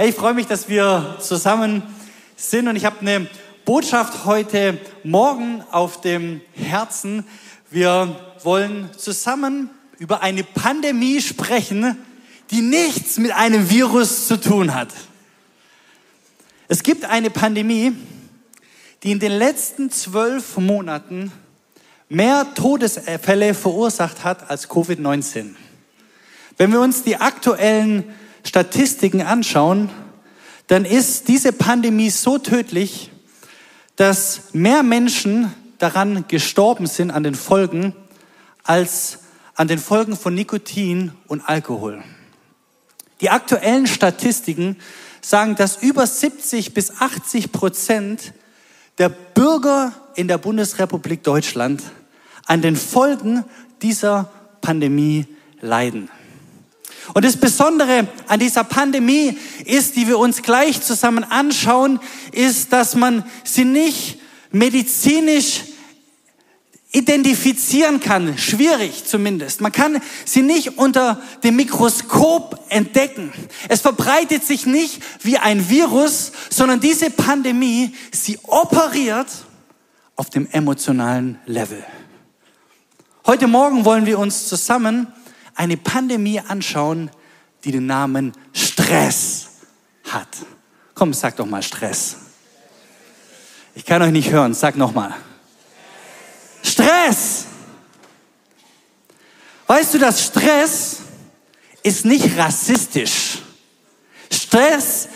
Hey, ich freue mich, dass wir zusammen sind und ich habe eine Botschaft heute Morgen auf dem Herzen. Wir wollen zusammen über eine Pandemie sprechen, die nichts mit einem Virus zu tun hat. Es gibt eine Pandemie, die in den letzten zwölf Monaten mehr Todesfälle verursacht hat als Covid-19. Wenn wir uns die aktuellen Statistiken anschauen, dann ist diese Pandemie so tödlich, dass mehr Menschen daran gestorben sind an den Folgen als an den Folgen von Nikotin und Alkohol. Die aktuellen Statistiken sagen, dass über 70 bis 80 Prozent der Bürger in der Bundesrepublik Deutschland an den Folgen dieser Pandemie leiden. Und das Besondere an dieser Pandemie ist, die wir uns gleich zusammen anschauen, ist, dass man sie nicht medizinisch identifizieren kann, schwierig zumindest. Man kann sie nicht unter dem Mikroskop entdecken. Es verbreitet sich nicht wie ein Virus, sondern diese Pandemie, sie operiert auf dem emotionalen Level. Heute Morgen wollen wir uns zusammen eine Pandemie anschauen, die den Namen Stress hat. Komm, sag doch mal Stress. Ich kann euch nicht hören, sag noch mal. Stress. Weißt du, dass Stress ist nicht rassistisch. Stress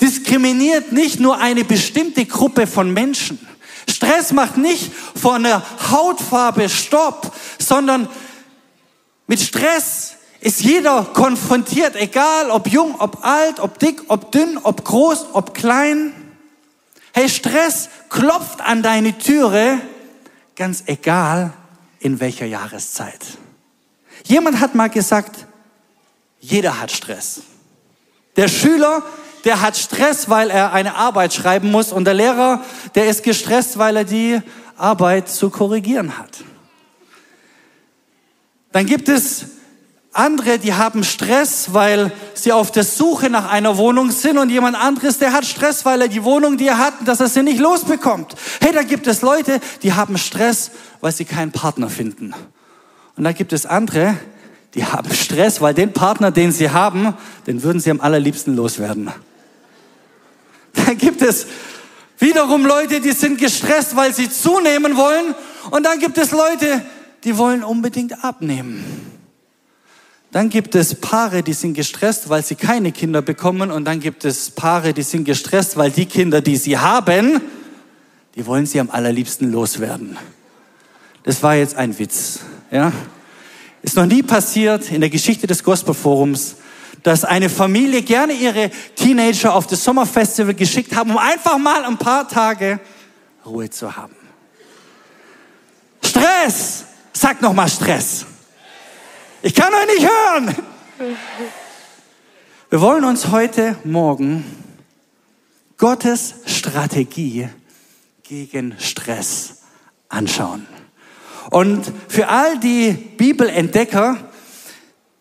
diskriminiert nicht nur eine bestimmte Gruppe von Menschen. Stress macht nicht vor einer Hautfarbe Stopp, sondern mit Stress ist jeder konfrontiert, egal ob jung, ob alt, ob dick, ob dünn, ob groß, ob klein. Hey, Stress klopft an deine Türe, ganz egal in welcher Jahreszeit. Jemand hat mal gesagt, jeder hat Stress. Der Schüler, der hat Stress, weil er eine Arbeit schreiben muss und der Lehrer, der ist gestresst, weil er die Arbeit zu korrigieren hat. Dann gibt es andere, die haben Stress, weil sie auf der Suche nach einer Wohnung sind und jemand anderes, der hat Stress, weil er die Wohnung, die er hat, dass er sie nicht losbekommt. Hey, da gibt es Leute, die haben Stress, weil sie keinen Partner finden. Und da gibt es andere, die haben Stress, weil den Partner, den sie haben, den würden sie am allerliebsten loswerden. Da gibt es wiederum Leute, die sind gestresst, weil sie zunehmen wollen. Und dann gibt es Leute, die wollen unbedingt abnehmen. Dann gibt es Paare, die sind gestresst, weil sie keine Kinder bekommen. Und dann gibt es Paare, die sind gestresst, weil die Kinder, die sie haben, die wollen sie am allerliebsten loswerden. Das war jetzt ein Witz. Ja? Ist noch nie passiert in der Geschichte des Gospelforums, dass eine Familie gerne ihre Teenager auf das Sommerfestival geschickt haben, um einfach mal ein paar Tage Ruhe zu haben. Stress! Sag noch mal Stress. Ich kann euch nicht hören. Wir wollen uns heute Morgen Gottes Strategie gegen Stress anschauen. Und für all die Bibelentdecker,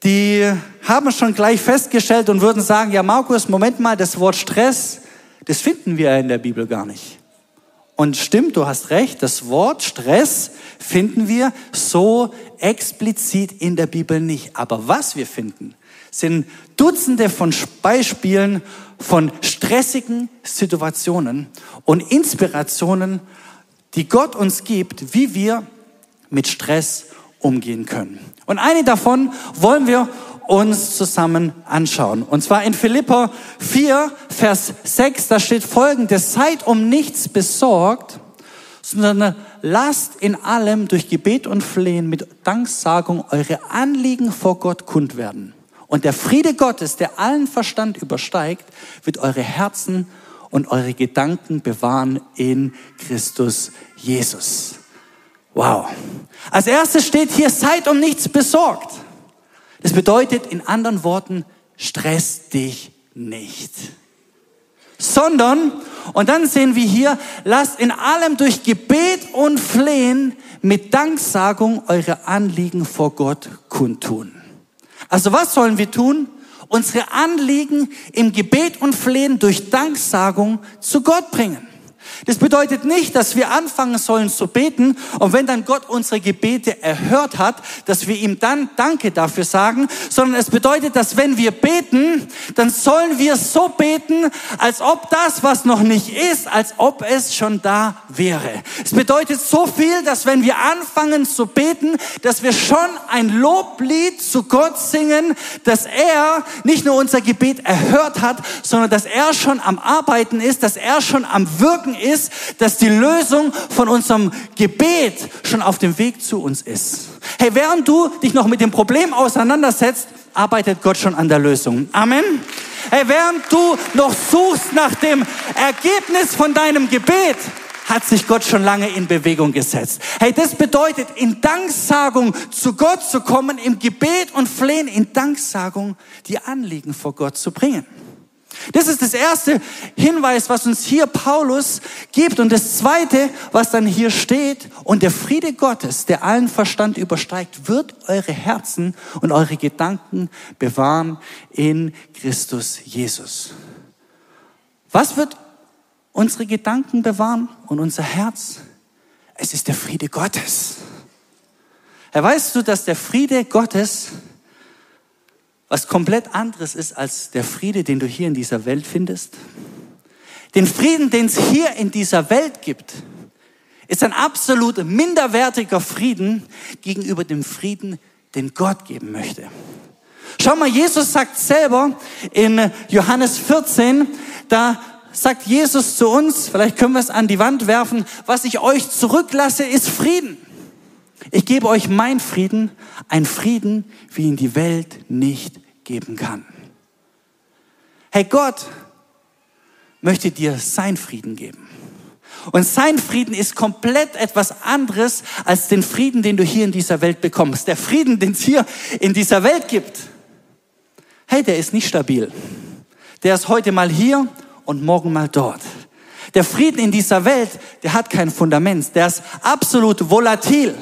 die haben schon gleich festgestellt und würden sagen, ja Markus, Moment mal, das Wort Stress, das finden wir in der Bibel gar nicht. Und stimmt, du hast recht, das Wort Stress finden wir so explizit in der Bibel nicht. Aber was wir finden, sind Dutzende von Beispielen von stressigen Situationen und Inspirationen, die Gott uns gibt, wie wir mit Stress umgehen können. Und eine davon wollen wir uns zusammen anschauen. Und zwar in Philippa 4, Vers 6, da steht folgendes, seid um nichts besorgt, sondern lasst in allem durch Gebet und Flehen mit Danksagung eure Anliegen vor Gott kund werden. Und der Friede Gottes, der allen Verstand übersteigt, wird eure Herzen und eure Gedanken bewahren in Christus Jesus. Wow. Als erstes steht hier, seid um nichts besorgt. Das bedeutet in anderen Worten, stress dich nicht. Sondern, und dann sehen wir hier, lasst in allem durch Gebet und Flehen mit Danksagung eure Anliegen vor Gott kundtun. Also was sollen wir tun? unsere Anliegen im Gebet und Flehen durch Danksagung zu Gott bringen. Das bedeutet nicht, dass wir anfangen sollen zu beten und wenn dann Gott unsere Gebete erhört hat, dass wir ihm dann Danke dafür sagen, sondern es bedeutet, dass wenn wir beten, dann sollen wir so beten, als ob das, was noch nicht ist, als ob es schon da wäre. Es bedeutet so viel, dass wenn wir anfangen zu beten, dass wir schon ein Loblied zu Gott singen, dass er nicht nur unser Gebet erhört hat, sondern dass er schon am Arbeiten ist, dass er schon am Wirken ist, dass die Lösung von unserem Gebet schon auf dem Weg zu uns ist. Hey, während du dich noch mit dem Problem auseinandersetzt, arbeitet Gott schon an der Lösung. Amen. Hey, während du noch suchst nach dem Ergebnis von deinem Gebet, hat sich Gott schon lange in Bewegung gesetzt. Hey, das bedeutet, in Danksagung zu Gott zu kommen, im Gebet und Flehen, in Danksagung die Anliegen vor Gott zu bringen. Das ist das erste Hinweis, was uns hier Paulus gibt. Und das zweite, was dann hier steht, und der Friede Gottes, der allen Verstand übersteigt, wird eure Herzen und eure Gedanken bewahren in Christus Jesus. Was wird unsere Gedanken bewahren und unser Herz? Es ist der Friede Gottes. Herr, weißt du, dass der Friede Gottes was komplett anderes ist als der Friede, den du hier in dieser Welt findest. Den Frieden, den es hier in dieser Welt gibt, ist ein absolut minderwertiger Frieden gegenüber dem Frieden, den Gott geben möchte. Schau mal, Jesus sagt selber in Johannes 14, da sagt Jesus zu uns, vielleicht können wir es an die Wand werfen, was ich euch zurücklasse, ist Frieden. Ich gebe euch mein Frieden, ein Frieden, wie ihn die Welt nicht geben kann. Hey, Gott möchte dir sein Frieden geben. Und sein Frieden ist komplett etwas anderes als den Frieden, den du hier in dieser Welt bekommst. Der Frieden, den es hier in dieser Welt gibt, hey, der ist nicht stabil. Der ist heute mal hier und morgen mal dort. Der Frieden in dieser Welt, der hat kein Fundament. Der ist absolut volatil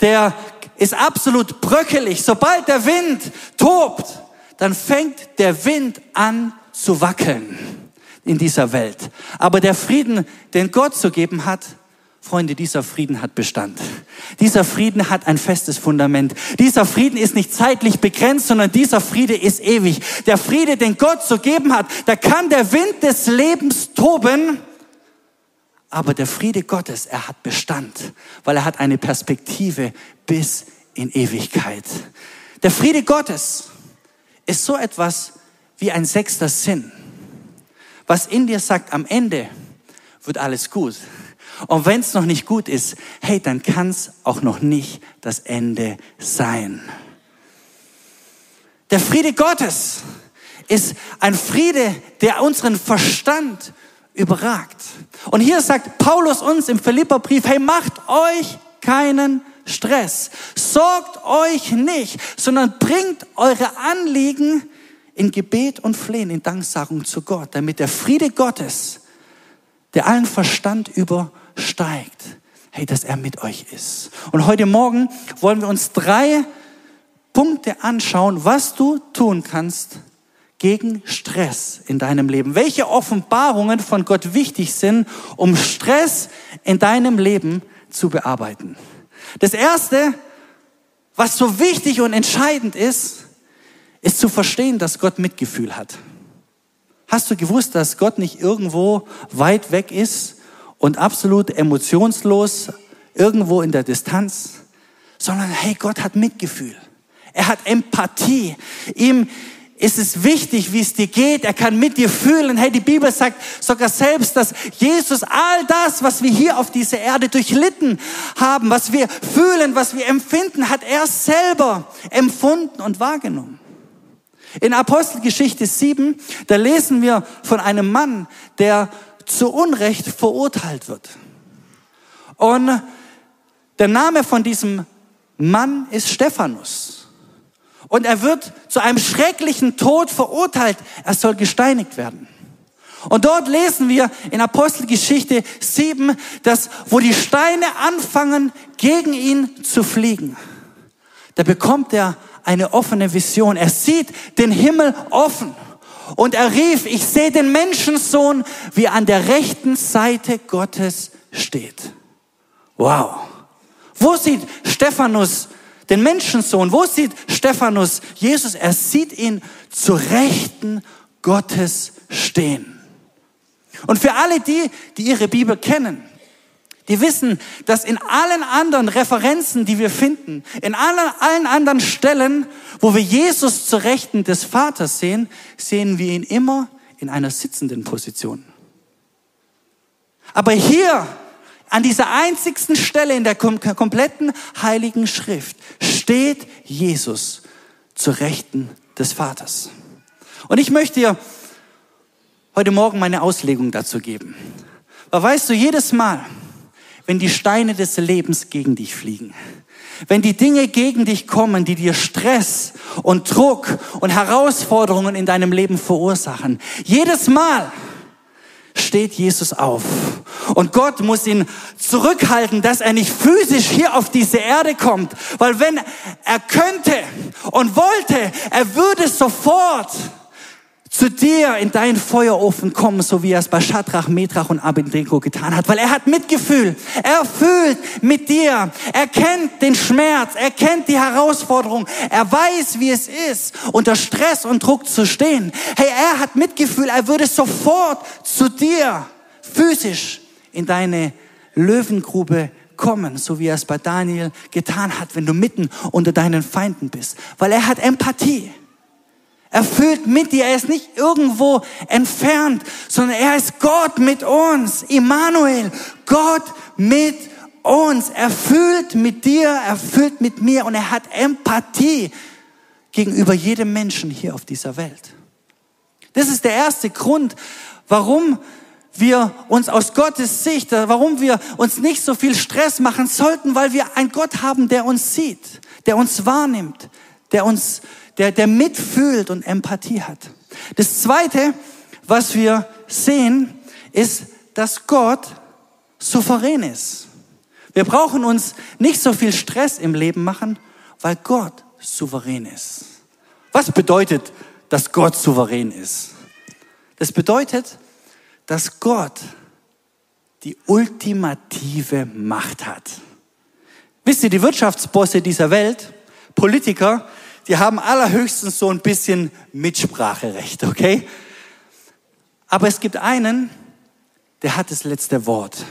der ist absolut bröckelig. Sobald der Wind tobt, dann fängt der Wind an zu wackeln in dieser Welt. Aber der Frieden, den Gott zu geben hat, Freunde, dieser Frieden hat Bestand. Dieser Frieden hat ein festes Fundament. Dieser Frieden ist nicht zeitlich begrenzt, sondern dieser Friede ist ewig. Der Friede, den Gott zu geben hat, da kann der Wind des Lebens toben aber der Friede Gottes, er hat Bestand, weil er hat eine Perspektive bis in Ewigkeit. Der Friede Gottes ist so etwas wie ein sechster Sinn, was in dir sagt, am Ende wird alles gut. Und wenn es noch nicht gut ist, hey, dann kann es auch noch nicht das Ende sein. Der Friede Gottes ist ein Friede, der unseren Verstand überragt. Und hier sagt Paulus uns im Philipperbrief, hey, macht euch keinen Stress. Sorgt euch nicht, sondern bringt eure Anliegen in Gebet und Flehen, in Danksagung zu Gott, damit der Friede Gottes, der allen Verstand übersteigt, hey, dass er mit euch ist. Und heute Morgen wollen wir uns drei Punkte anschauen, was du tun kannst, gegen Stress in deinem Leben? Welche Offenbarungen von Gott wichtig sind, um Stress in deinem Leben zu bearbeiten? Das Erste, was so wichtig und entscheidend ist, ist zu verstehen, dass Gott Mitgefühl hat. Hast du gewusst, dass Gott nicht irgendwo weit weg ist und absolut emotionslos irgendwo in der Distanz, sondern hey, Gott hat Mitgefühl. Er hat Empathie. Ihm ist es wichtig, wie es dir geht. Er kann mit dir fühlen. Hey, die Bibel sagt sogar selbst, dass Jesus all das, was wir hier auf dieser Erde durchlitten haben, was wir fühlen, was wir empfinden, hat er selber empfunden und wahrgenommen. In Apostelgeschichte 7, da lesen wir von einem Mann, der zu Unrecht verurteilt wird. Und der Name von diesem Mann ist Stephanus. Und er wird zu einem schrecklichen Tod verurteilt. Er soll gesteinigt werden. Und dort lesen wir in Apostelgeschichte 7, dass wo die Steine anfangen, gegen ihn zu fliegen, da bekommt er eine offene Vision. Er sieht den Himmel offen. Und er rief, ich sehe den Menschensohn, wie an der rechten Seite Gottes steht. Wow. Wo sieht Stephanus den Menschensohn? Wo sieht Stephanus Jesus? Er sieht ihn zur Rechten Gottes stehen. Und für alle die, die ihre Bibel kennen, die wissen, dass in allen anderen Referenzen, die wir finden, in allen, allen anderen Stellen, wo wir Jesus zur Rechten des Vaters sehen, sehen wir ihn immer in einer sitzenden Position. Aber hier, an dieser einzigsten Stelle in der kompletten heiligen Schrift, steht Jesus zur Rechten des Vaters. Und ich möchte dir heute Morgen meine Auslegung dazu geben. Aber weißt du, jedes Mal, wenn die Steine des Lebens gegen dich fliegen, wenn die Dinge gegen dich kommen, die dir Stress und Druck und Herausforderungen in deinem Leben verursachen, jedes Mal steht Jesus auf. Und Gott muss ihn zurückhalten, dass er nicht physisch hier auf diese Erde kommt. Weil wenn er könnte und wollte, er würde sofort zu dir in deinen Feuerofen kommen, so wie er es bei Schadrach, Medrach und Abednego getan hat, weil er hat Mitgefühl. Er fühlt mit dir. Er kennt den Schmerz. Er kennt die Herausforderung. Er weiß, wie es ist, unter Stress und Druck zu stehen. Hey, er hat Mitgefühl. Er würde sofort zu dir physisch in deine Löwengrube kommen, so wie er es bei Daniel getan hat, wenn du mitten unter deinen Feinden bist, weil er hat Empathie. Er fühlt mit dir. Er ist nicht irgendwo entfernt, sondern er ist Gott mit uns. Immanuel, Gott mit uns. Er fühlt mit dir, er fühlt mit mir und er hat Empathie gegenüber jedem Menschen hier auf dieser Welt. Das ist der erste Grund, warum wir uns aus Gottes Sicht, warum wir uns nicht so viel Stress machen sollten, weil wir einen Gott haben, der uns sieht, der uns wahrnimmt, der uns der, der mitfühlt und Empathie hat. Das Zweite, was wir sehen, ist, dass Gott souverän ist. Wir brauchen uns nicht so viel Stress im Leben machen, weil Gott souverän ist. Was bedeutet, dass Gott souverän ist? Das bedeutet, dass Gott die ultimative Macht hat. Wisst ihr, die Wirtschaftsbosse dieser Welt, Politiker, die haben allerhöchstens so ein bisschen Mitspracherecht, okay? Aber es gibt einen, der hat das letzte Wort.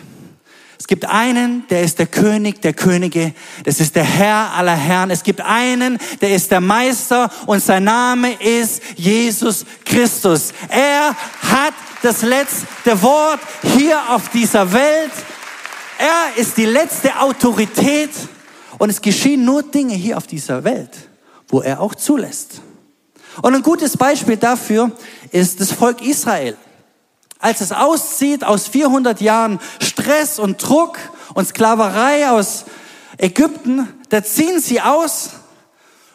Es gibt einen, der ist der König der Könige, das ist der Herr aller Herren. Es gibt einen, der ist der Meister und sein Name ist Jesus Christus. Er hat das letzte Wort hier auf dieser Welt. Er ist die letzte Autorität und es geschehen nur Dinge hier auf dieser Welt wo er auch zulässt. Und ein gutes Beispiel dafür ist das Volk Israel. Als es auszieht aus 400 Jahren Stress und Druck und Sklaverei aus Ägypten, da ziehen sie aus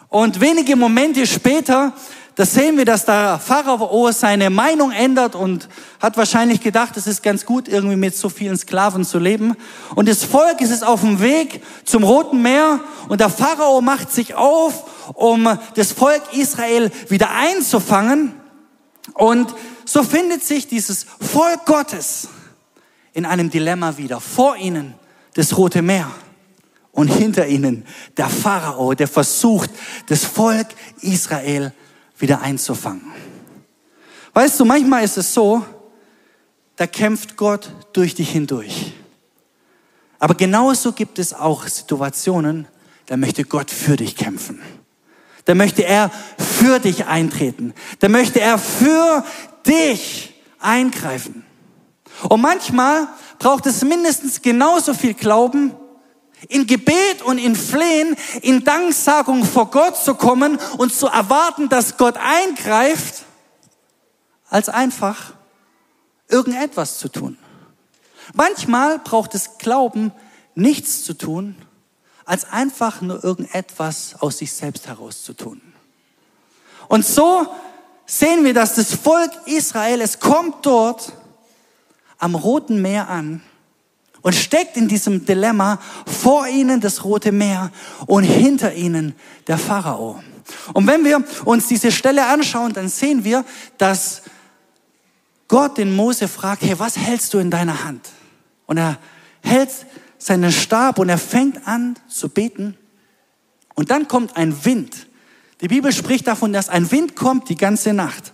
und wenige Momente später da sehen wir, dass der Pharao seine Meinung ändert und hat wahrscheinlich gedacht, es ist ganz gut, irgendwie mit so vielen Sklaven zu leben. Und das Volk ist es auf dem Weg zum Roten Meer und der Pharao macht sich auf, um das Volk Israel wieder einzufangen. Und so findet sich dieses Volk Gottes in einem Dilemma wieder. Vor ihnen das Rote Meer und hinter ihnen der Pharao, der versucht, das Volk Israel wieder einzufangen. Weißt du, manchmal ist es so, da kämpft Gott durch dich hindurch. Aber genauso gibt es auch Situationen, da möchte Gott für dich kämpfen. Da möchte er für dich eintreten. Da möchte er für dich eingreifen. Und manchmal braucht es mindestens genauso viel Glauben, in Gebet und in Flehen, in Danksagung vor Gott zu kommen und zu erwarten, dass Gott eingreift, als einfach irgendetwas zu tun. Manchmal braucht es Glauben, nichts zu tun, als einfach nur irgendetwas aus sich selbst heraus zu tun. Und so sehen wir, dass das Volk Israel, es kommt dort am Roten Meer an und steckt in diesem Dilemma vor ihnen das Rote Meer und hinter ihnen der Pharao. Und wenn wir uns diese Stelle anschauen, dann sehen wir, dass Gott den Mose fragt, hey, was hältst du in deiner Hand? Und er hält seinen Stab und er fängt an zu beten. Und dann kommt ein Wind. Die Bibel spricht davon, dass ein Wind kommt die ganze Nacht.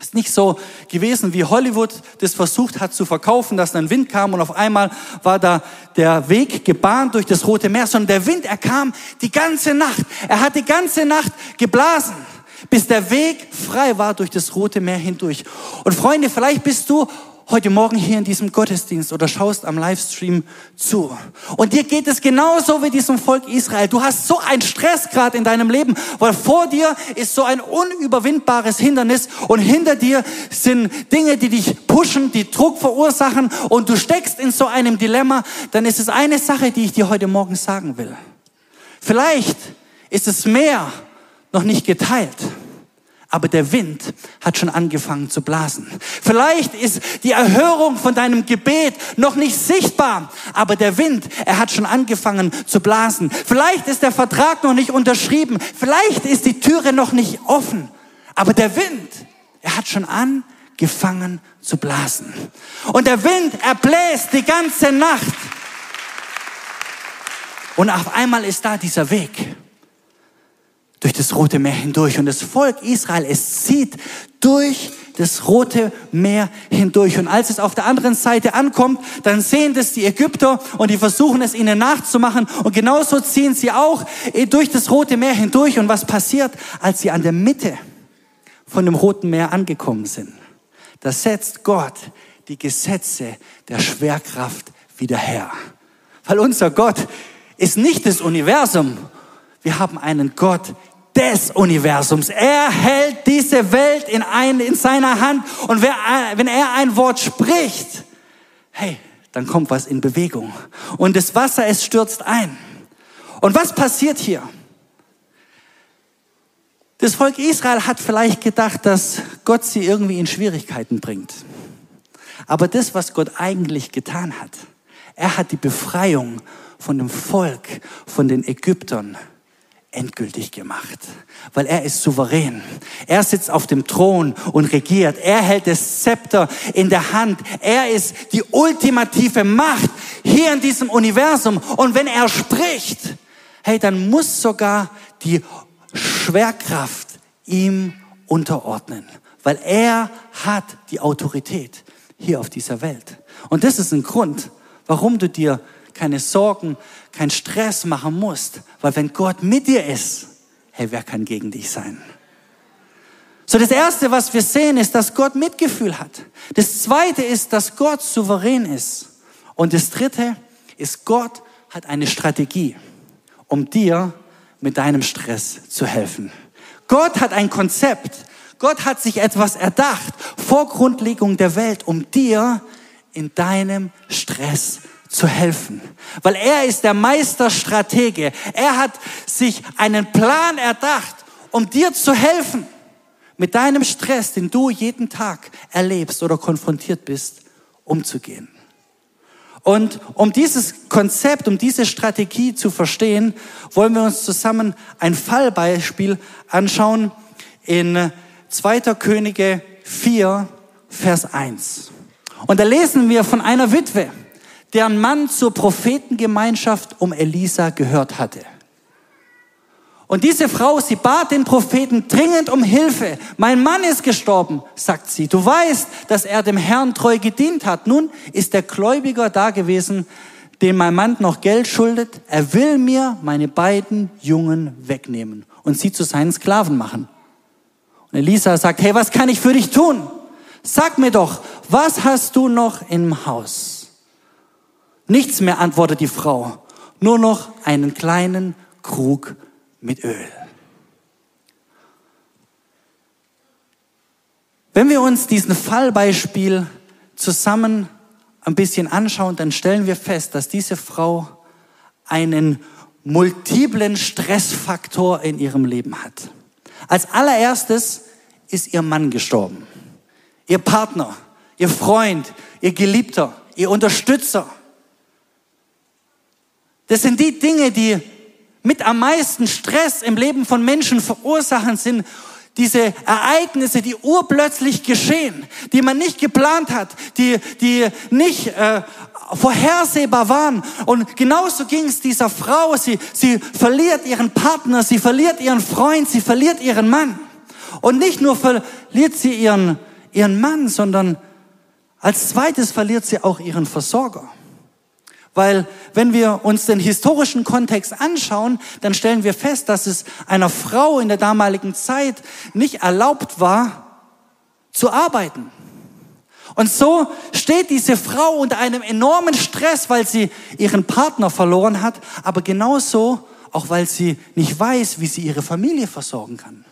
Ist nicht so gewesen, wie Hollywood das versucht hat zu verkaufen, dass ein Wind kam und auf einmal war da der Weg gebahnt durch das Rote Meer, sondern der Wind, er kam die ganze Nacht. Er hat die ganze Nacht geblasen, bis der Weg frei war durch das Rote Meer hindurch. Und Freunde, vielleicht bist du heute Morgen hier in diesem Gottesdienst oder schaust am Livestream zu. Und dir geht es genauso wie diesem Volk Israel. Du hast so einen Stress gerade in deinem Leben, weil vor dir ist so ein unüberwindbares Hindernis und hinter dir sind Dinge, die dich pushen, die Druck verursachen und du steckst in so einem Dilemma. Dann ist es eine Sache, die ich dir heute Morgen sagen will. Vielleicht ist es mehr noch nicht geteilt aber der Wind hat schon angefangen zu blasen. Vielleicht ist die Erhörung von deinem Gebet noch nicht sichtbar, aber der Wind, er hat schon angefangen zu blasen. Vielleicht ist der Vertrag noch nicht unterschrieben, vielleicht ist die Türe noch nicht offen, aber der Wind, er hat schon angefangen zu blasen. Und der Wind, er bläst die ganze Nacht. Und auf einmal ist da dieser Weg durch das Rote Meer hindurch. Und das Volk Israel, es zieht durch das Rote Meer hindurch. Und als es auf der anderen Seite ankommt, dann sehen das die Ägypter und die versuchen es ihnen nachzumachen. Und genauso ziehen sie auch durch das Rote Meer hindurch. Und was passiert, als sie an der Mitte von dem Roten Meer angekommen sind? Da setzt Gott die Gesetze der Schwerkraft wieder her. Weil unser Gott ist nicht das Universum. Wir haben einen Gott, des Universums. Er hält diese Welt in, ein, in seiner Hand und wer, wenn er ein Wort spricht, hey, dann kommt was in Bewegung. Und das Wasser, es stürzt ein. Und was passiert hier? Das Volk Israel hat vielleicht gedacht, dass Gott sie irgendwie in Schwierigkeiten bringt. Aber das, was Gott eigentlich getan hat, er hat die Befreiung von dem Volk, von den Ägyptern endgültig gemacht, weil er ist souverän. Er sitzt auf dem Thron und regiert. Er hält das Zepter in der Hand. Er ist die ultimative Macht hier in diesem Universum. Und wenn er spricht, hey, dann muss sogar die Schwerkraft ihm unterordnen, weil er hat die Autorität hier auf dieser Welt. Und das ist ein Grund, warum du dir keine Sorgen keinen Stress machen musst, weil wenn Gott mit dir ist, hey, wer kann gegen dich sein? So, das erste, was wir sehen, ist, dass Gott Mitgefühl hat. Das zweite ist, dass Gott souverän ist. Und das dritte ist, Gott hat eine Strategie, um dir mit deinem Stress zu helfen. Gott hat ein Konzept. Gott hat sich etwas erdacht vor Grundlegung der Welt, um dir in deinem Stress zu helfen. Weil er ist der Meisterstratege. Er hat sich einen Plan erdacht, um dir zu helfen. Mit deinem Stress, den du jeden Tag erlebst oder konfrontiert bist, umzugehen. Und um dieses Konzept, um diese Strategie zu verstehen, wollen wir uns zusammen ein Fallbeispiel anschauen in 2. Könige 4, Vers 1. Und da lesen wir von einer Witwe deren Mann zur Prophetengemeinschaft um Elisa gehört hatte. Und diese Frau, sie bat den Propheten dringend um Hilfe. Mein Mann ist gestorben, sagt sie. Du weißt, dass er dem Herrn treu gedient hat. Nun ist der Gläubiger da gewesen, dem mein Mann noch Geld schuldet. Er will mir meine beiden Jungen wegnehmen und sie zu seinen Sklaven machen. Und Elisa sagt, hey, was kann ich für dich tun? Sag mir doch, was hast du noch im Haus? Nichts mehr, antwortet die Frau, nur noch einen kleinen Krug mit Öl. Wenn wir uns diesen Fallbeispiel zusammen ein bisschen anschauen, dann stellen wir fest, dass diese Frau einen multiplen Stressfaktor in ihrem Leben hat. Als allererstes ist ihr Mann gestorben. Ihr Partner, ihr Freund, ihr Geliebter, ihr Unterstützer. Das sind die Dinge, die mit am meisten Stress im Leben von Menschen verursachen, sind diese Ereignisse, die urplötzlich geschehen, die man nicht geplant hat, die, die nicht äh, vorhersehbar waren. Und genauso ging es dieser Frau. Sie, sie verliert ihren Partner, sie verliert ihren Freund, sie verliert ihren Mann. Und nicht nur verliert sie ihren, ihren Mann, sondern als zweites verliert sie auch ihren Versorger. Weil wenn wir uns den historischen Kontext anschauen, dann stellen wir fest, dass es einer Frau in der damaligen Zeit nicht erlaubt war, zu arbeiten. Und so steht diese Frau unter einem enormen Stress, weil sie ihren Partner verloren hat, aber genauso auch, weil sie nicht weiß, wie sie ihre Familie versorgen kann.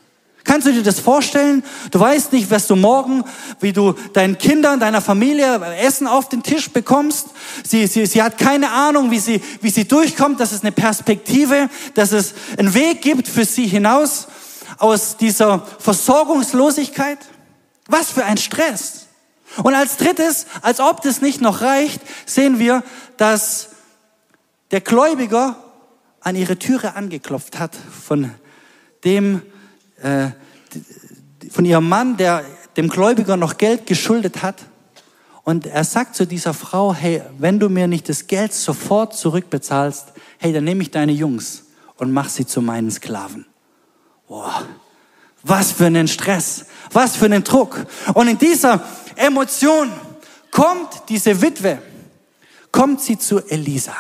Kannst du dir das vorstellen? Du weißt nicht, wirst du morgen, wie du deinen Kindern, deiner Familie Essen auf den Tisch bekommst. Sie, sie, sie hat keine Ahnung, wie sie, wie sie durchkommt, dass es eine Perspektive, dass es einen Weg gibt für sie hinaus aus dieser Versorgungslosigkeit. Was für ein Stress. Und als drittes, als ob das nicht noch reicht, sehen wir, dass der Gläubiger an ihre Türe angeklopft hat von dem, äh, von ihrem Mann, der dem Gläubiger noch Geld geschuldet hat. Und er sagt zu dieser Frau, hey, wenn du mir nicht das Geld sofort zurückbezahlst, hey, dann nehme ich deine Jungs und mach sie zu meinen Sklaven. Boah, was für einen Stress, was für einen Druck. Und in dieser Emotion kommt diese Witwe, kommt sie zu Elisa.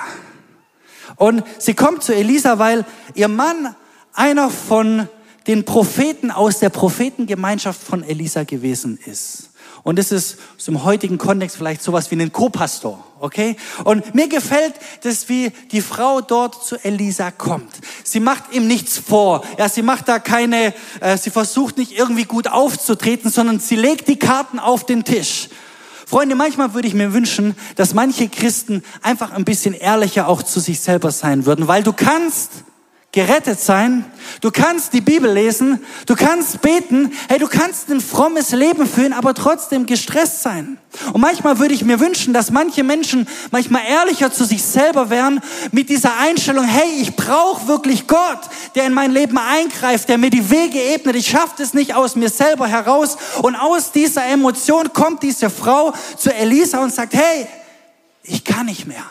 Und sie kommt zu Elisa, weil ihr Mann einer von den Propheten aus der Prophetengemeinschaft von Elisa gewesen ist. Und das ist im heutigen Kontext vielleicht sowas wie ein Co-Pastor, okay? Und mir gefällt das, wie die Frau dort zu Elisa kommt. Sie macht ihm nichts vor. Ja, sie macht da keine, äh, sie versucht nicht irgendwie gut aufzutreten, sondern sie legt die Karten auf den Tisch. Freunde, manchmal würde ich mir wünschen, dass manche Christen einfach ein bisschen ehrlicher auch zu sich selber sein würden, weil du kannst gerettet sein, du kannst die Bibel lesen, du kannst beten, hey, du kannst ein frommes Leben führen, aber trotzdem gestresst sein. Und manchmal würde ich mir wünschen, dass manche Menschen manchmal ehrlicher zu sich selber wären mit dieser Einstellung, hey, ich brauche wirklich Gott, der in mein Leben eingreift, der mir die Wege ebnet, ich schaffe es nicht aus mir selber heraus. Und aus dieser Emotion kommt diese Frau zu Elisa und sagt, hey, ich kann nicht mehr.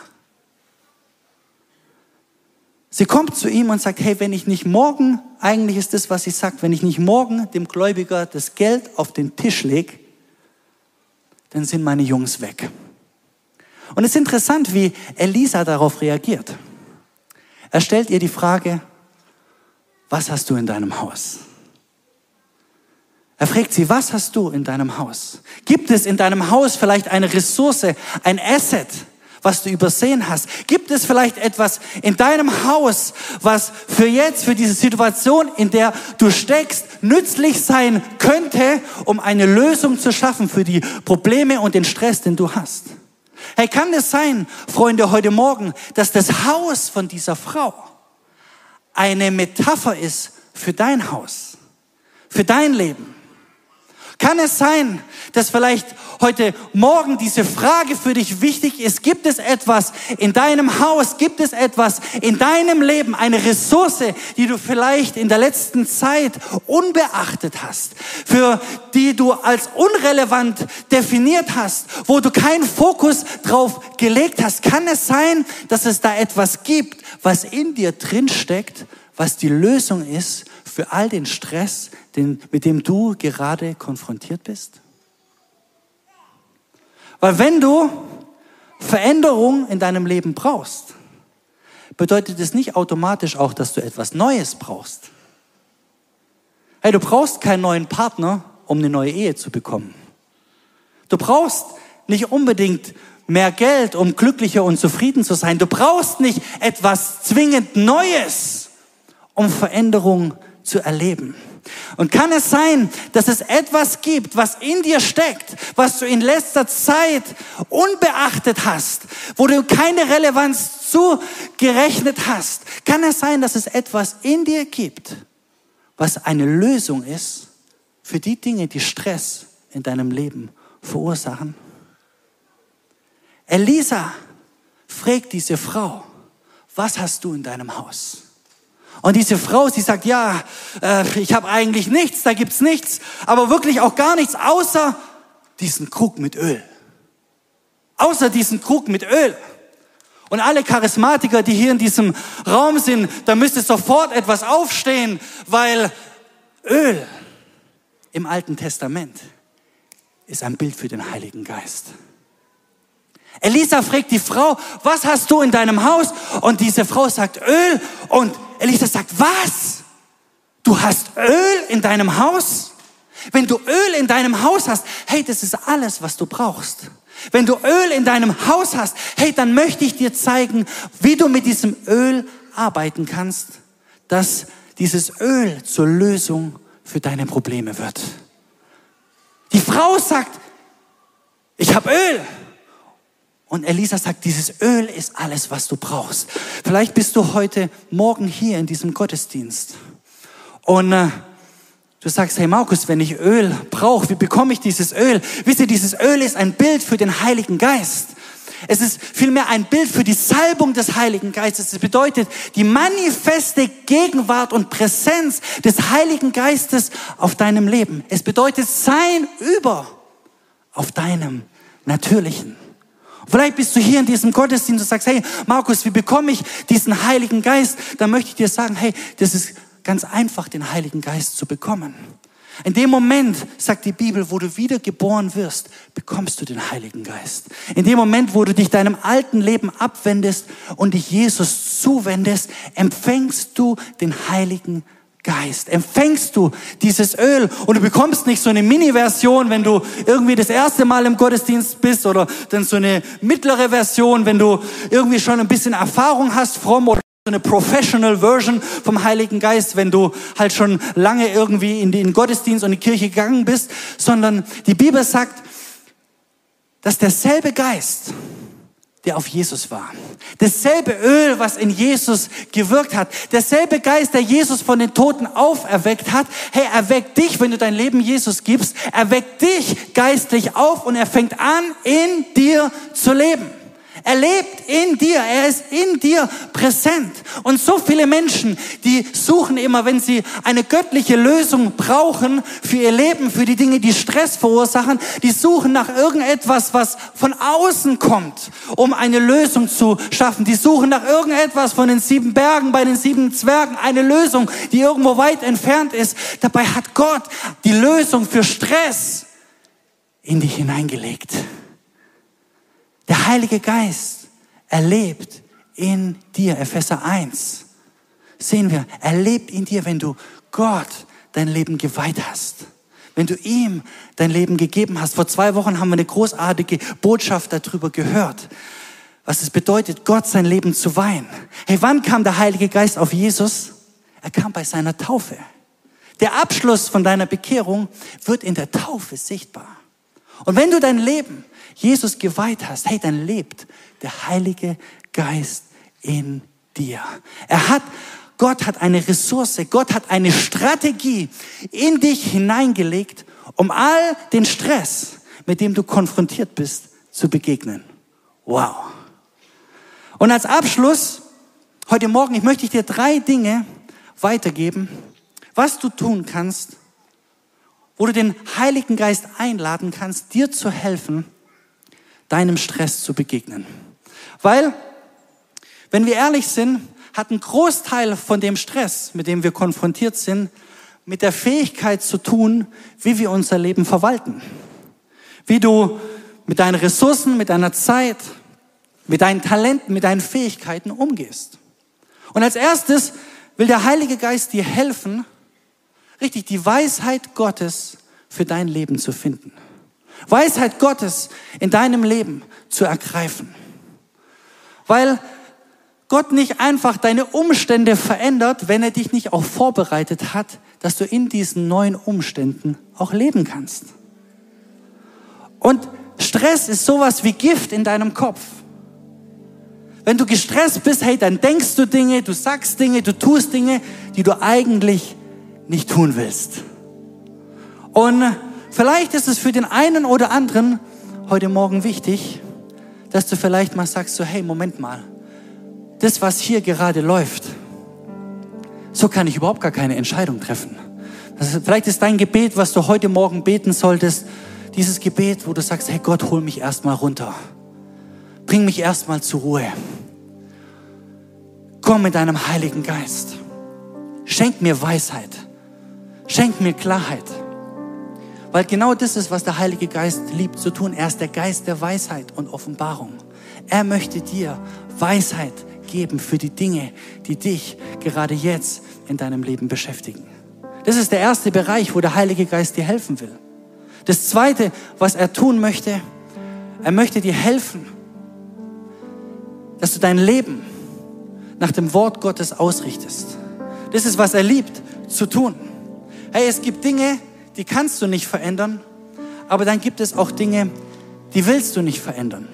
Sie kommt zu ihm und sagt, hey, wenn ich nicht morgen, eigentlich ist das, was sie sagt, wenn ich nicht morgen dem Gläubiger das Geld auf den Tisch lege, dann sind meine Jungs weg. Und es ist interessant, wie Elisa darauf reagiert. Er stellt ihr die Frage, was hast du in deinem Haus? Er fragt sie, was hast du in deinem Haus? Gibt es in deinem Haus vielleicht eine Ressource, ein Asset, was du übersehen hast? Gibt es vielleicht etwas in deinem Haus, was für jetzt, für diese Situation, in der du steckst, nützlich sein könnte, um eine Lösung zu schaffen für die Probleme und den Stress, den du hast? Hey, kann es sein, Freunde, heute Morgen, dass das Haus von dieser Frau eine Metapher ist für dein Haus, für dein Leben? Kann es sein, dass vielleicht heute Morgen diese Frage für dich wichtig ist? Gibt es etwas in deinem Haus? Gibt es etwas in deinem Leben? Eine Ressource, die du vielleicht in der letzten Zeit unbeachtet hast, für die du als unrelevant definiert hast, wo du keinen Fokus drauf gelegt hast? Kann es sein, dass es da etwas gibt, was in dir drin steckt, was die Lösung ist für all den Stress, den, mit dem du gerade konfrontiert bist? Weil wenn du Veränderung in deinem Leben brauchst, bedeutet es nicht automatisch auch, dass du etwas Neues brauchst. Hey, du brauchst keinen neuen Partner, um eine neue Ehe zu bekommen. Du brauchst nicht unbedingt mehr Geld, um glücklicher und zufrieden zu sein. Du brauchst nicht etwas zwingend Neues, um Veränderung zu erleben. Und kann es sein, dass es etwas gibt, was in dir steckt, was du in letzter Zeit unbeachtet hast, wo du keine Relevanz zugerechnet hast? Kann es sein, dass es etwas in dir gibt, was eine Lösung ist für die Dinge, die Stress in deinem Leben verursachen? Elisa fragt diese Frau, was hast du in deinem Haus? Und diese Frau, sie sagt, ja, äh, ich habe eigentlich nichts, da gibt's nichts, aber wirklich auch gar nichts außer diesen Krug mit Öl. Außer diesen Krug mit Öl. Und alle Charismatiker, die hier in diesem Raum sind, da müsste sofort etwas aufstehen, weil Öl im Alten Testament ist ein Bild für den Heiligen Geist. Elisa fragt die Frau, was hast du in deinem Haus? Und diese Frau sagt Öl. Und Elisa sagt, was? Du hast Öl in deinem Haus? Wenn du Öl in deinem Haus hast, hey, das ist alles, was du brauchst. Wenn du Öl in deinem Haus hast, hey, dann möchte ich dir zeigen, wie du mit diesem Öl arbeiten kannst, dass dieses Öl zur Lösung für deine Probleme wird. Die Frau sagt, ich habe Öl. Und Elisa sagt, dieses Öl ist alles, was du brauchst. Vielleicht bist du heute Morgen hier in diesem Gottesdienst und äh, du sagst, hey Markus, wenn ich Öl brauche, wie bekomme ich dieses Öl? Wisst ihr, dieses Öl ist ein Bild für den Heiligen Geist. Es ist vielmehr ein Bild für die Salbung des Heiligen Geistes. Es bedeutet die manifeste Gegenwart und Präsenz des Heiligen Geistes auf deinem Leben. Es bedeutet sein Über auf deinem natürlichen. Vielleicht bist du hier in diesem Gottesdienst und sagst, hey Markus, wie bekomme ich diesen Heiligen Geist? Dann möchte ich dir sagen, hey, das ist ganz einfach, den Heiligen Geist zu bekommen. In dem Moment, sagt die Bibel, wo du wiedergeboren wirst, bekommst du den Heiligen Geist. In dem Moment, wo du dich deinem alten Leben abwendest und dich Jesus zuwendest, empfängst du den Heiligen Geist. Geist. Empfängst du dieses Öl und du bekommst nicht so eine Mini-Version, wenn du irgendwie das erste Mal im Gottesdienst bist oder dann so eine mittlere Version, wenn du irgendwie schon ein bisschen Erfahrung hast fromm oder so eine Professional Version vom Heiligen Geist, wenn du halt schon lange irgendwie in den Gottesdienst und die Kirche gegangen bist, sondern die Bibel sagt, dass derselbe Geist, der auf Jesus war. Dasselbe Öl, was in Jesus gewirkt hat. Derselbe Geist, der Jesus von den Toten auferweckt hat. Hey, erweckt dich, wenn du dein Leben Jesus gibst. Erweckt dich geistlich auf und er fängt an, in dir zu leben. Er lebt in dir, er ist in dir präsent. Und so viele Menschen, die suchen immer, wenn sie eine göttliche Lösung brauchen für ihr Leben, für die Dinge, die Stress verursachen, die suchen nach irgendetwas, was von außen kommt, um eine Lösung zu schaffen. Die suchen nach irgendetwas von den sieben Bergen, bei den sieben Zwergen, eine Lösung, die irgendwo weit entfernt ist. Dabei hat Gott die Lösung für Stress in dich hineingelegt. Der Heilige Geist erlebt in dir. Epheser 1 sehen wir, er lebt in dir, wenn du Gott dein Leben geweiht hast. Wenn du ihm dein Leben gegeben hast. Vor zwei Wochen haben wir eine großartige Botschaft darüber gehört, was es bedeutet, Gott sein Leben zu weihen. Hey, wann kam der Heilige Geist auf Jesus? Er kam bei seiner Taufe. Der Abschluss von deiner Bekehrung wird in der Taufe sichtbar. Und wenn du dein Leben Jesus geweiht hast, hey, dann lebt der Heilige Geist in dir. Er hat, Gott hat eine Ressource, Gott hat eine Strategie in dich hineingelegt, um all den Stress, mit dem du konfrontiert bist, zu begegnen. Wow. Und als Abschluss, heute Morgen, ich möchte dir drei Dinge weitergeben, was du tun kannst, wo du den Heiligen Geist einladen kannst, dir zu helfen, deinem Stress zu begegnen. Weil, wenn wir ehrlich sind, hat ein Großteil von dem Stress, mit dem wir konfrontiert sind, mit der Fähigkeit zu tun, wie wir unser Leben verwalten. Wie du mit deinen Ressourcen, mit deiner Zeit, mit deinen Talenten, mit deinen Fähigkeiten umgehst. Und als erstes will der Heilige Geist dir helfen, richtig die Weisheit Gottes für dein Leben zu finden. Weisheit Gottes in deinem Leben zu ergreifen. Weil Gott nicht einfach deine Umstände verändert, wenn er dich nicht auch vorbereitet hat, dass du in diesen neuen Umständen auch leben kannst. Und Stress ist sowas wie Gift in deinem Kopf. Wenn du gestresst bist, hey, dann denkst du Dinge, du sagst Dinge, du tust Dinge, die du eigentlich nicht tun willst. Und Vielleicht ist es für den einen oder anderen heute Morgen wichtig, dass du vielleicht mal sagst, so hey, Moment mal, das, was hier gerade läuft, so kann ich überhaupt gar keine Entscheidung treffen. Also vielleicht ist dein Gebet, was du heute Morgen beten solltest, dieses Gebet, wo du sagst, hey Gott, hol mich erstmal runter. Bring mich erstmal zur Ruhe. Komm mit deinem Heiligen Geist. Schenk mir Weisheit. Schenk mir Klarheit. Weil genau das ist, was der Heilige Geist liebt zu tun. Er ist der Geist der Weisheit und Offenbarung. Er möchte dir Weisheit geben für die Dinge, die dich gerade jetzt in deinem Leben beschäftigen. Das ist der erste Bereich, wo der Heilige Geist dir helfen will. Das zweite, was er tun möchte, er möchte dir helfen, dass du dein Leben nach dem Wort Gottes ausrichtest. Das ist, was er liebt zu tun. Hey, es gibt Dinge, die kannst du nicht verändern, aber dann gibt es auch Dinge, die willst du nicht verändern.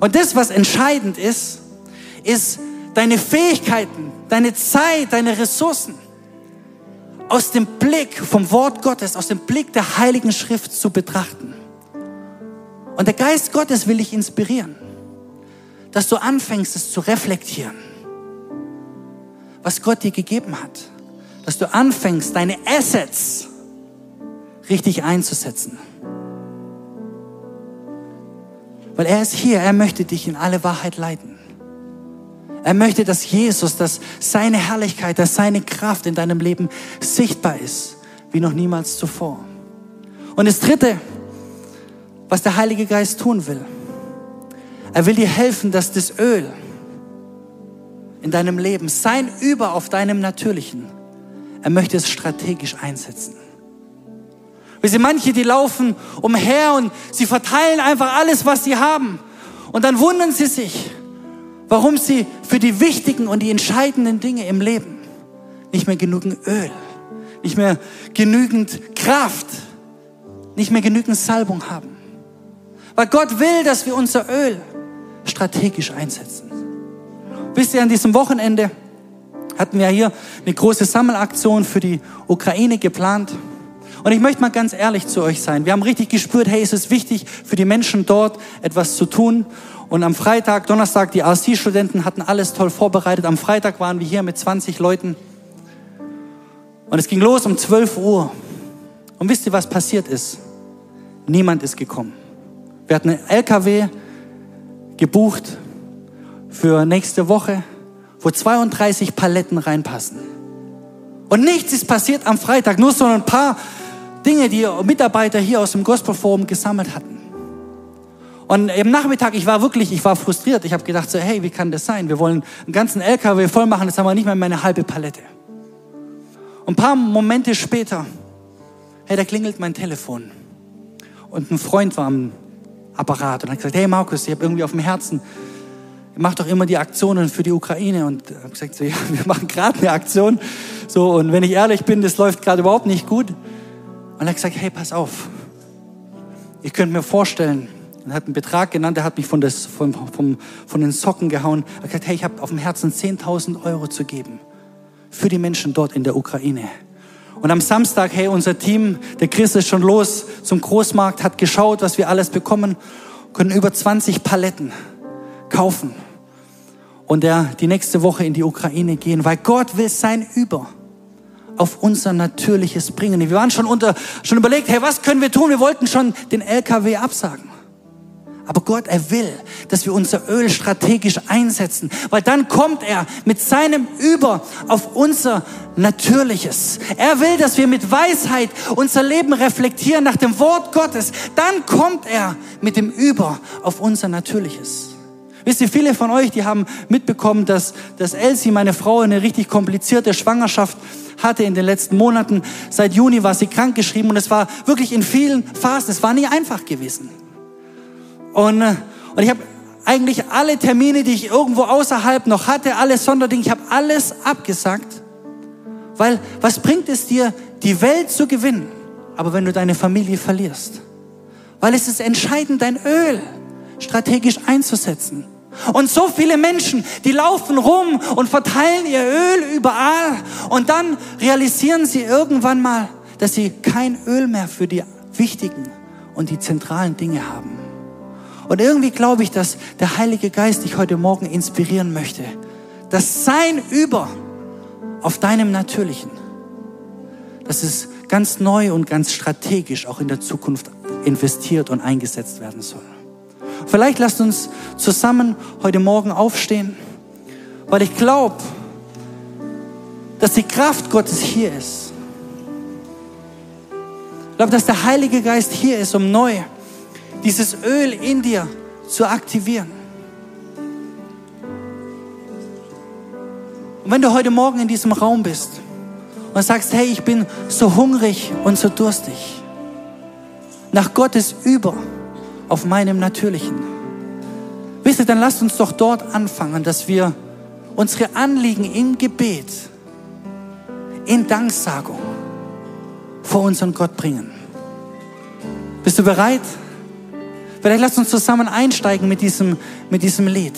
Und das, was entscheidend ist, ist deine Fähigkeiten, deine Zeit, deine Ressourcen aus dem Blick vom Wort Gottes, aus dem Blick der Heiligen Schrift zu betrachten. Und der Geist Gottes will dich inspirieren, dass du anfängst, es zu reflektieren, was Gott dir gegeben hat. Dass du anfängst, deine Assets richtig einzusetzen. Weil er ist hier, er möchte dich in alle Wahrheit leiten. Er möchte, dass Jesus, dass seine Herrlichkeit, dass seine Kraft in deinem Leben sichtbar ist, wie noch niemals zuvor. Und das Dritte, was der Heilige Geist tun will, er will dir helfen, dass das Öl in deinem Leben, sein Über auf deinem Natürlichen, er möchte es strategisch einsetzen. Wir sehen manche, die laufen umher und sie verteilen einfach alles, was sie haben. Und dann wundern sie sich, warum sie für die wichtigen und die entscheidenden Dinge im Leben nicht mehr genügend Öl, nicht mehr genügend Kraft, nicht mehr genügend Salbung haben. Weil Gott will, dass wir unser Öl strategisch einsetzen. Wisst ihr, an diesem Wochenende hatten wir hier eine große Sammelaktion für die Ukraine geplant. Und ich möchte mal ganz ehrlich zu euch sein. Wir haben richtig gespürt, hey, es ist wichtig für die Menschen dort etwas zu tun. Und am Freitag, Donnerstag, die RC-Studenten hatten alles toll vorbereitet. Am Freitag waren wir hier mit 20 Leuten. Und es ging los um 12 Uhr. Und wisst ihr, was passiert ist? Niemand ist gekommen. Wir hatten einen LKW gebucht für nächste Woche, wo 32 Paletten reinpassen. Und nichts ist passiert am Freitag, nur so ein paar Dinge, die Mitarbeiter hier aus dem Gospelforum gesammelt hatten. Und im Nachmittag, ich war wirklich, ich war frustriert. Ich habe gedacht so, hey, wie kann das sein? Wir wollen einen ganzen LKW voll machen, jetzt haben wir nicht mehr meine halbe Palette. Und ein paar Momente später, hey, da klingelt mein Telefon. Und ein Freund war am Apparat und hat gesagt, hey Markus, ich habe irgendwie auf dem Herzen, macht doch immer die Aktionen für die Ukraine. Und habe gesagt, so, ja, wir machen gerade eine Aktion. So, und wenn ich ehrlich bin, das läuft gerade überhaupt nicht gut. Und er hat gesagt, hey, pass auf. Ich könnte mir vorstellen, er hat einen Betrag genannt, er hat mich von, des, von, von, von den Socken gehauen. Er hat gesagt, hey, ich habe auf dem Herzen 10.000 Euro zu geben für die Menschen dort in der Ukraine. Und am Samstag, hey, unser Team, der Chris ist schon los zum Großmarkt, hat geschaut, was wir alles bekommen, können über 20 Paletten kaufen und der die nächste Woche in die Ukraine gehen, weil Gott will sein Über auf unser Natürliches bringen. Wir waren schon unter, schon überlegt, hey, was können wir tun? Wir wollten schon den LKW absagen. Aber Gott, er will, dass wir unser Öl strategisch einsetzen, weil dann kommt er mit seinem Über auf unser Natürliches. Er will, dass wir mit Weisheit unser Leben reflektieren nach dem Wort Gottes. Dann kommt er mit dem Über auf unser Natürliches. Wisst ihr, viele von euch, die haben mitbekommen, dass, dass Elsie, meine Frau, eine richtig komplizierte Schwangerschaft hatte in den letzten Monaten. Seit Juni war sie krankgeschrieben und es war wirklich in vielen Phasen, es war nie einfach gewesen. Und, äh, und ich habe eigentlich alle Termine, die ich irgendwo außerhalb noch hatte, alle Sonderdinge, ich habe alles abgesagt. Weil was bringt es dir, die Welt zu gewinnen, aber wenn du deine Familie verlierst? Weil es ist entscheidend, dein Öl strategisch einzusetzen. Und so viele Menschen, die laufen rum und verteilen ihr Öl überall und dann realisieren sie irgendwann mal, dass sie kein Öl mehr für die wichtigen und die zentralen Dinge haben. Und irgendwie glaube ich, dass der Heilige Geist dich heute Morgen inspirieren möchte, dass sein Über auf deinem Natürlichen, dass es ganz neu und ganz strategisch auch in der Zukunft investiert und eingesetzt werden soll. Vielleicht lasst uns zusammen heute Morgen aufstehen, weil ich glaube, dass die Kraft Gottes hier ist. Ich glaube, dass der Heilige Geist hier ist, um neu dieses Öl in dir zu aktivieren. Und wenn du heute Morgen in diesem Raum bist und sagst, hey, ich bin so hungrig und so durstig nach Gottes Über auf meinem Natürlichen. Wisst ihr, dann lasst uns doch dort anfangen, dass wir unsere Anliegen im Gebet, in Danksagung vor unseren Gott bringen. Bist du bereit? Vielleicht lasst uns zusammen einsteigen mit diesem, mit diesem Lied.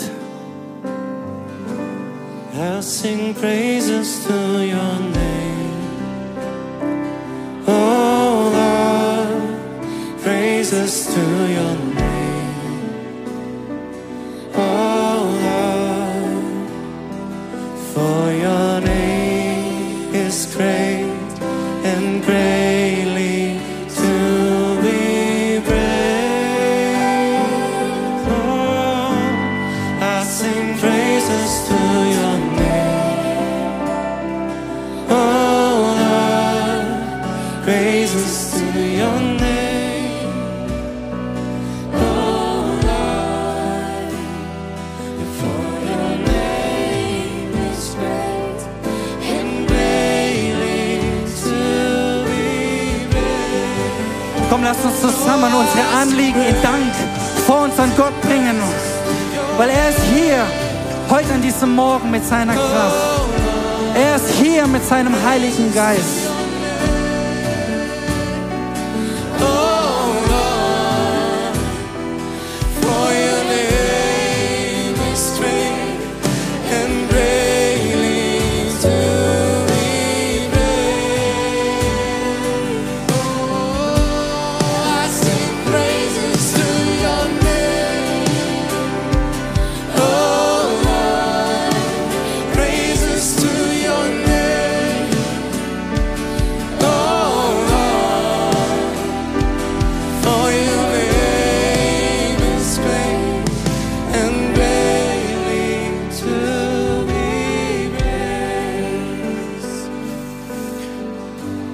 I'll sing praises to your name. Praises mit seiner Kraft. Er ist hier mit seinem Heiligen Geist.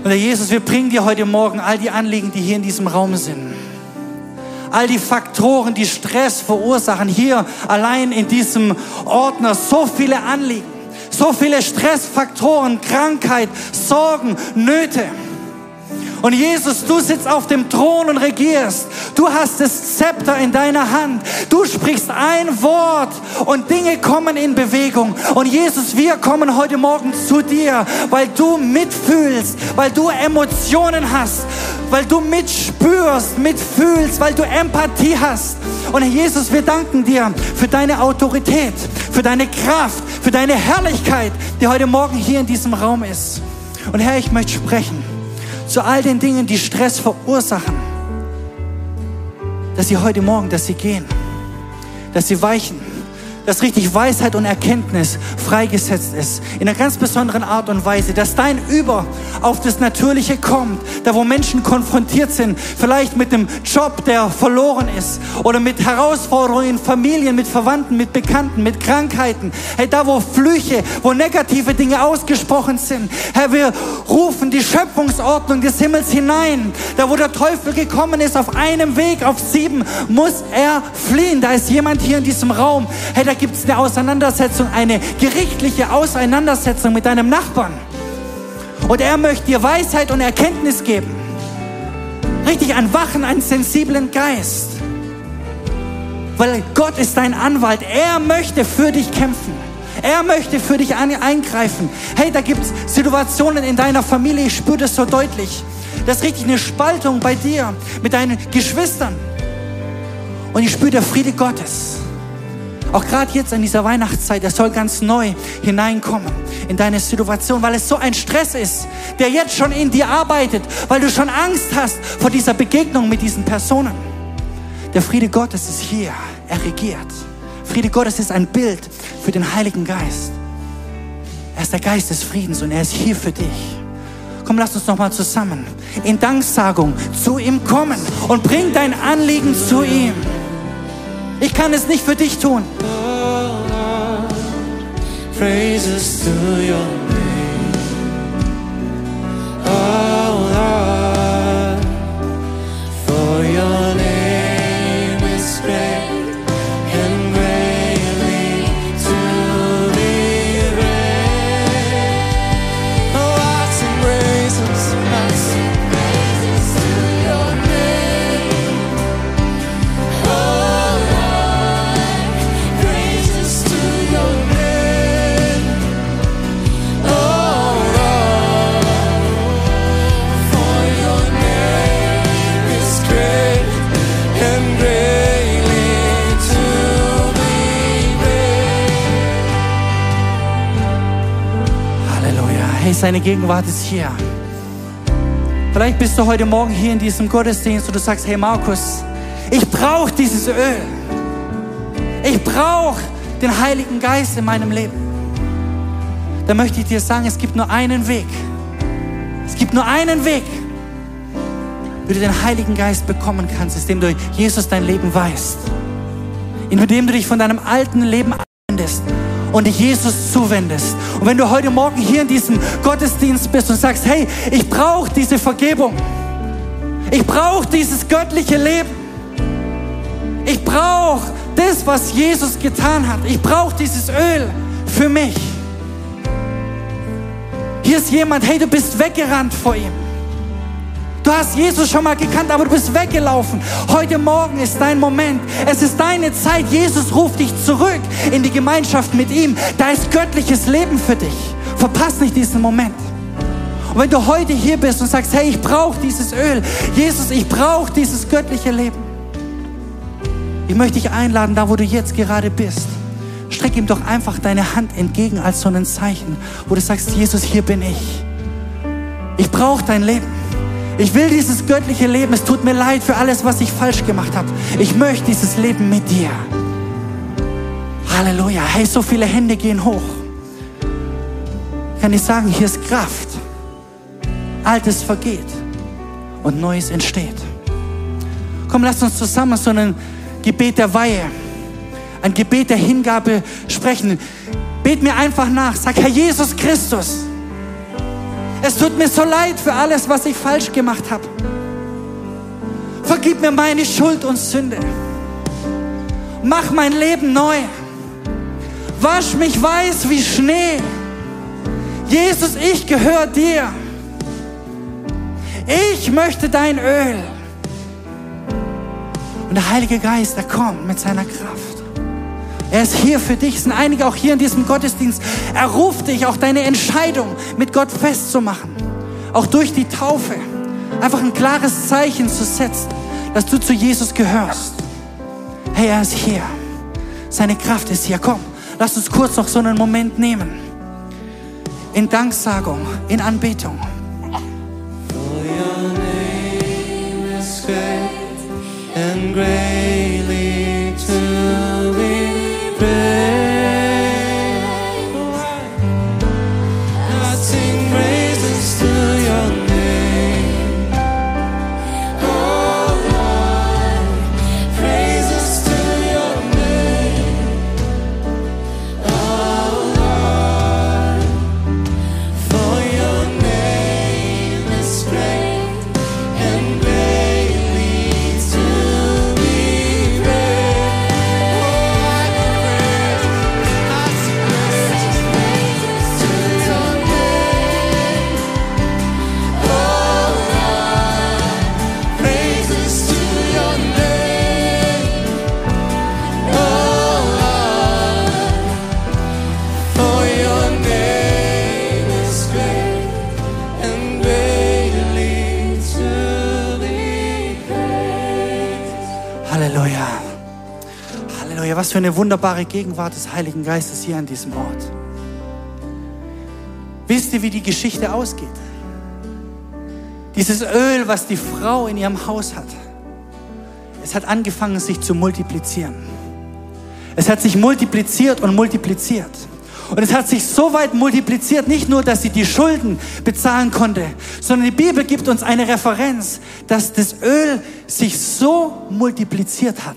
Und Herr Jesus, wir bringen dir heute Morgen all die Anliegen, die hier in diesem Raum sind. All die Faktoren, die Stress verursachen, hier allein in diesem Ordner so viele Anliegen, so viele Stressfaktoren, Krankheit, Sorgen, Nöte. Und Jesus, du sitzt auf dem Thron und regierst. Du hast das Zepter in deiner Hand. Du sprichst ein Wort und Dinge kommen in Bewegung. Und Jesus, wir kommen heute Morgen zu dir, weil du mitfühlst, weil du Emotionen hast, weil du mitspürst, mitfühlst, weil du Empathie hast. Und Herr Jesus, wir danken dir für deine Autorität, für deine Kraft, für deine Herrlichkeit, die heute Morgen hier in diesem Raum ist. Und Herr, ich möchte sprechen zu all den Dingen, die Stress verursachen, dass sie heute Morgen, dass sie gehen, dass sie weichen, dass richtig Weisheit und Erkenntnis freigesetzt ist. In einer ganz besonderen Art und Weise, dass dein Über auf das Natürliche kommt, da wo Menschen konfrontiert sind, vielleicht mit dem Job, der verloren ist oder mit Herausforderungen in Familien, mit Verwandten, mit Bekannten, mit Krankheiten. Hey, da wo Flüche, wo negative Dinge ausgesprochen sind. Herr, wir rufen die Schöpfungsordnung des Himmels hinein. Da wo der Teufel gekommen ist, auf einem Weg, auf sieben, muss er fliehen. Da ist jemand hier in diesem Raum. Hey, da gibt es eine Auseinandersetzung, eine gerichtliche Auseinandersetzung mit deinem Nachbarn. Und er möchte dir Weisheit und Erkenntnis geben. Richtig ein wachen, einen sensiblen Geist. Weil Gott ist dein Anwalt. Er möchte für dich kämpfen. Er möchte für dich ein- eingreifen. Hey, da gibt es Situationen in deiner Familie, ich spüre das so deutlich. Das ist richtig eine Spaltung bei dir mit deinen Geschwistern. Und ich spüre der Friede Gottes. Auch gerade jetzt in dieser Weihnachtszeit, er soll ganz neu hineinkommen in deine Situation, weil es so ein Stress ist, der jetzt schon in dir arbeitet, weil du schon Angst hast vor dieser Begegnung mit diesen Personen. Der Friede Gottes ist hier, er regiert. Friede Gottes ist ein Bild für den Heiligen Geist. Er ist der Geist des Friedens und er ist hier für dich. Komm, lass uns nochmal zusammen in Danksagung zu ihm kommen und bring dein Anliegen zu ihm. Ich kann es nicht für dich tun. Praises to your seine Gegenwart ist hier. Vielleicht bist du heute Morgen hier in diesem Gottesdienst und du sagst, hey Markus, ich brauche dieses Öl. Ich brauche den Heiligen Geist in meinem Leben. Da möchte ich dir sagen, es gibt nur einen Weg. Es gibt nur einen Weg, wie du den Heiligen Geist bekommen kannst, ist, indem du Jesus dein Leben weißt. Indem du dich von deinem alten Leben und dich Jesus zuwendest. Und wenn du heute Morgen hier in diesem Gottesdienst bist und sagst, hey, ich brauche diese Vergebung. Ich brauche dieses göttliche Leben. Ich brauche das, was Jesus getan hat. Ich brauche dieses Öl für mich. Hier ist jemand, hey, du bist weggerannt vor ihm. Du hast Jesus schon mal gekannt, aber du bist weggelaufen. Heute Morgen ist dein Moment. Es ist deine Zeit. Jesus ruft dich zurück in die Gemeinschaft mit ihm. Da ist göttliches Leben für dich. Verpass nicht diesen Moment. Und wenn du heute hier bist und sagst, hey, ich brauche dieses Öl. Jesus, ich brauche dieses göttliche Leben. Ich möchte dich einladen, da wo du jetzt gerade bist. Streck ihm doch einfach deine Hand entgegen als so ein Zeichen, wo du sagst, Jesus, hier bin ich. Ich brauche dein Leben. Ich will dieses göttliche Leben. Es tut mir leid für alles, was ich falsch gemacht habe. Ich möchte dieses Leben mit dir. Halleluja. Hey, so viele Hände gehen hoch. Ich kann dir sagen, hier ist Kraft. Altes vergeht und Neues entsteht. Komm, lass uns zusammen so ein Gebet der Weihe, ein Gebet der Hingabe sprechen. Bet mir einfach nach. Sag, Herr Jesus Christus, es tut mir so leid für alles, was ich falsch gemacht habe. Vergib mir meine Schuld und Sünde. Mach mein Leben neu. Wasch mich weiß wie Schnee. Jesus, ich gehöre dir. Ich möchte dein Öl. Und der Heilige Geist, er kommt mit seiner Kraft. Er ist hier für dich. Es sind einige auch hier in diesem Gottesdienst. Er ruft dich, auch deine Entscheidung mit Gott festzumachen. Auch durch die Taufe. Einfach ein klares Zeichen zu setzen, dass du zu Jesus gehörst. Hey, er ist hier. Seine Kraft ist hier. Komm, lass uns kurz noch so einen Moment nehmen. In Danksagung, in Anbetung. For your name is great and greatly Baby. Für eine wunderbare Gegenwart des Heiligen Geistes hier an diesem Ort. Wisst ihr, wie die Geschichte ausgeht? Dieses Öl, was die Frau in ihrem Haus hat, es hat angefangen, sich zu multiplizieren. Es hat sich multipliziert und multipliziert. Und es hat sich so weit multipliziert, nicht nur, dass sie die Schulden bezahlen konnte, sondern die Bibel gibt uns eine Referenz, dass das Öl sich so multipliziert hat,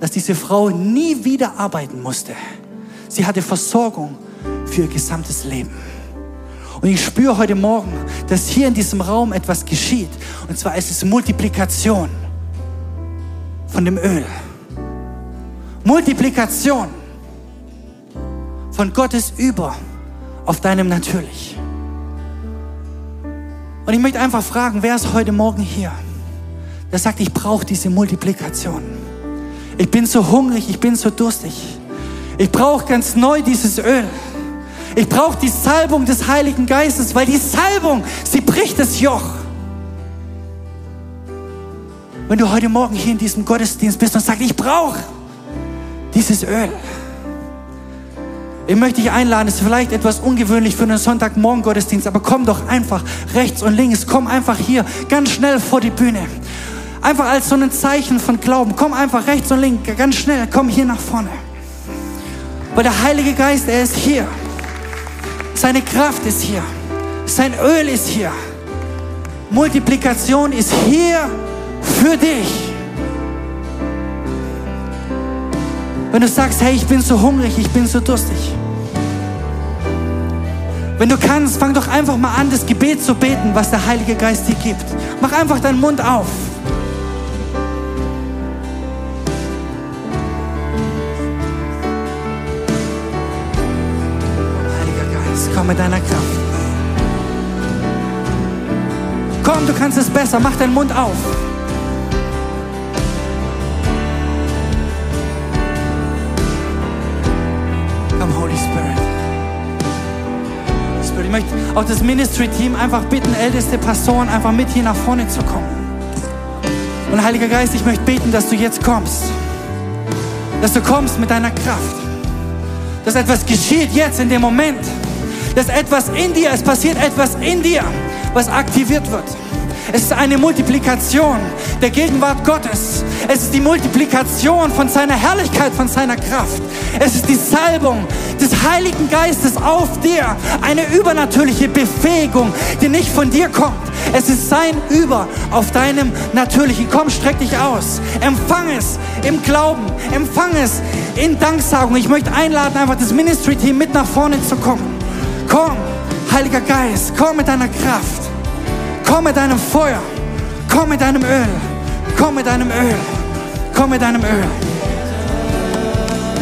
dass diese Frau nie wieder arbeiten musste. Sie hatte Versorgung für ihr gesamtes Leben. Und ich spüre heute Morgen, dass hier in diesem Raum etwas geschieht. Und zwar ist es Multiplikation von dem Öl. Multiplikation von Gottes Über auf deinem Natürlich. Und ich möchte einfach fragen, wer ist heute Morgen hier, der sagt, ich brauche diese Multiplikation. Ich bin so hungrig, ich bin so durstig. Ich brauche ganz neu dieses Öl. Ich brauche die Salbung des Heiligen Geistes, weil die Salbung, sie bricht das Joch. Wenn du heute Morgen hier in diesem Gottesdienst bist und sagst, ich brauche dieses Öl. Ich möchte dich einladen, es ist vielleicht etwas ungewöhnlich für einen Sonntagmorgen Gottesdienst, aber komm doch einfach rechts und links, komm einfach hier ganz schnell vor die Bühne. Einfach als so ein Zeichen von Glauben. Komm einfach rechts und links, ganz schnell, komm hier nach vorne. Weil der Heilige Geist, er ist hier. Seine Kraft ist hier. Sein Öl ist hier. Multiplikation ist hier für dich. Wenn du sagst, hey, ich bin so hungrig, ich bin so durstig. Wenn du kannst, fang doch einfach mal an, das Gebet zu beten, was der Heilige Geist dir gibt. Mach einfach deinen Mund auf. Mit deiner Kraft. Komm, du kannst es besser. Mach deinen Mund auf. Komm, Holy Spirit. Spirit. Ich möchte auch das Ministry-Team einfach bitten, älteste Pastoren einfach mit hier nach vorne zu kommen. Und Heiliger Geist, ich möchte beten, dass du jetzt kommst. Dass du kommst mit deiner Kraft. Dass etwas geschieht jetzt in dem Moment. Dass etwas in dir, es passiert etwas in dir, was aktiviert wird. Es ist eine Multiplikation der Gegenwart Gottes. Es ist die Multiplikation von seiner Herrlichkeit, von seiner Kraft. Es ist die Salbung des Heiligen Geistes auf dir. Eine übernatürliche Befähigung, die nicht von dir kommt. Es ist sein Über auf deinem Natürlichen. Komm, streck dich aus. Empfang es im Glauben. Empfang es in Danksagung. Ich möchte einladen, einfach das Ministry-Team mit nach vorne zu kommen. Komm, Heiliger Geist, komm mit deiner Kraft. Komm mit deinem Feuer. Komm mit deinem Öl. Komm mit deinem Öl. Komm mit deinem Öl.